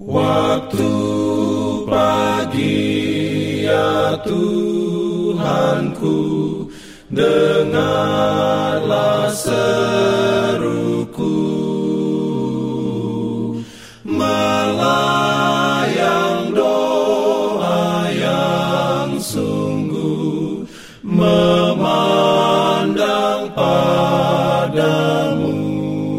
Waktu pagi ya Tuhanku Dengarlah seruku. Melayang doa yang sungguh Memandang padamu.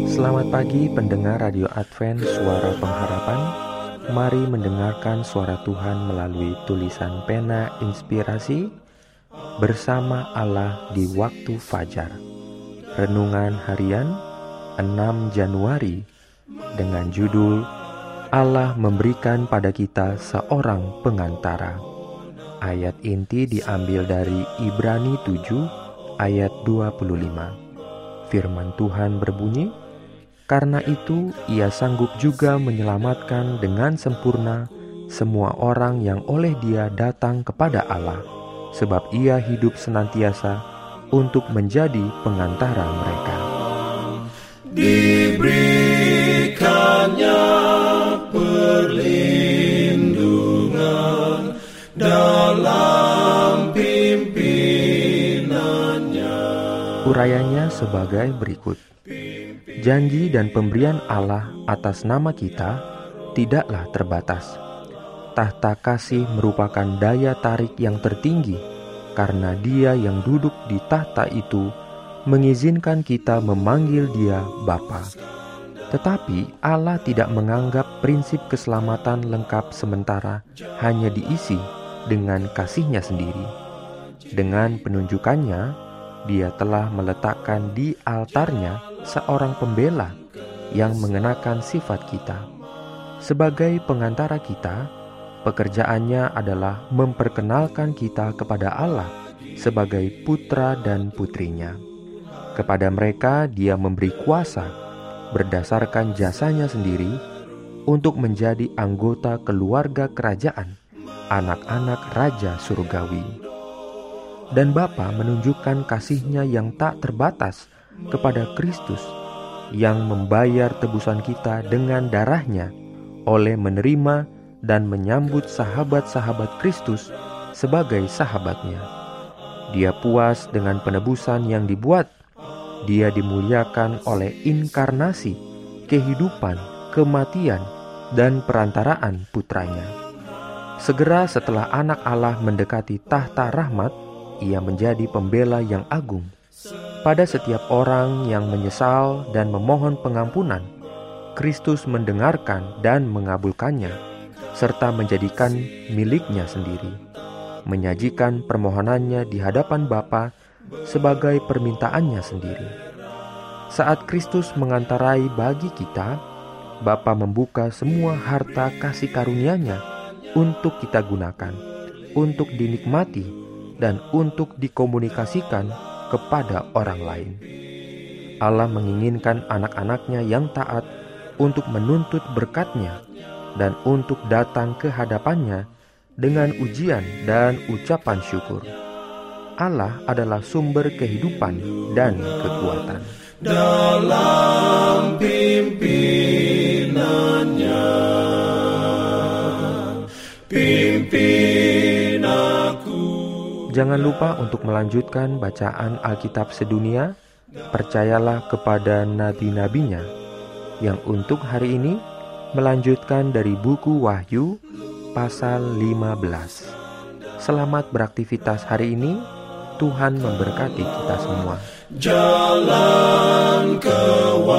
Selamat pagi pendengar Radio Advent Suara Pengharapan Mari mendengarkan suara Tuhan melalui tulisan pena inspirasi bersama Allah di waktu fajar. Renungan harian 6 Januari dengan judul Allah memberikan pada kita seorang pengantara. Ayat inti diambil dari Ibrani 7 ayat 25. Firman Tuhan berbunyi, karena itu, ia sanggup juga menyelamatkan dengan sempurna semua orang yang oleh Dia datang kepada Allah, sebab Ia hidup senantiasa untuk menjadi pengantara mereka. Diberikannya perlindungan dalam pimpinannya. Urayanya sebagai berikut. Janji dan pemberian Allah atas nama kita tidaklah terbatas. Tahta kasih merupakan daya tarik yang tertinggi karena Dia yang duduk di tahta itu mengizinkan kita memanggil Dia Bapa. Tetapi Allah tidak menganggap prinsip keselamatan lengkap sementara hanya diisi dengan kasihnya sendiri. Dengan penunjukannya, dia telah meletakkan di altarnya seorang pembela yang mengenakan sifat kita. Sebagai pengantara kita, pekerjaannya adalah memperkenalkan kita kepada Allah sebagai putra dan putrinya. Kepada mereka dia memberi kuasa berdasarkan jasanya sendiri untuk menjadi anggota keluarga kerajaan, anak-anak Raja Surgawi dan Bapa menunjukkan kasihnya yang tak terbatas kepada Kristus yang membayar tebusan kita dengan darahnya oleh menerima dan menyambut sahabat-sahabat Kristus sebagai sahabatnya. Dia puas dengan penebusan yang dibuat. Dia dimuliakan oleh inkarnasi, kehidupan, kematian, dan perantaraan putranya. Segera setelah anak Allah mendekati tahta rahmat, ia menjadi pembela yang agung. Pada setiap orang yang menyesal dan memohon pengampunan, Kristus mendengarkan dan mengabulkannya, serta menjadikan miliknya sendiri, menyajikan permohonannya di hadapan Bapa sebagai permintaannya sendiri. Saat Kristus mengantarai bagi kita, Bapa membuka semua harta kasih karunia-Nya untuk kita gunakan, untuk dinikmati dan untuk dikomunikasikan kepada orang lain. Allah menginginkan anak-anaknya yang taat untuk menuntut berkatnya dan untuk datang ke hadapannya dengan ujian dan ucapan syukur. Allah adalah sumber kehidupan dan kekuatan. Dalam pimpinannya, Jangan lupa untuk melanjutkan bacaan Alkitab sedunia. Percayalah kepada nabi-nabinya yang untuk hari ini melanjutkan dari buku Wahyu pasal 15. Selamat beraktivitas hari ini. Tuhan memberkati kita semua. Jalan kewajiban,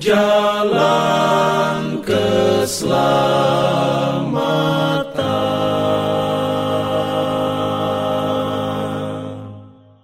jalan keselamatan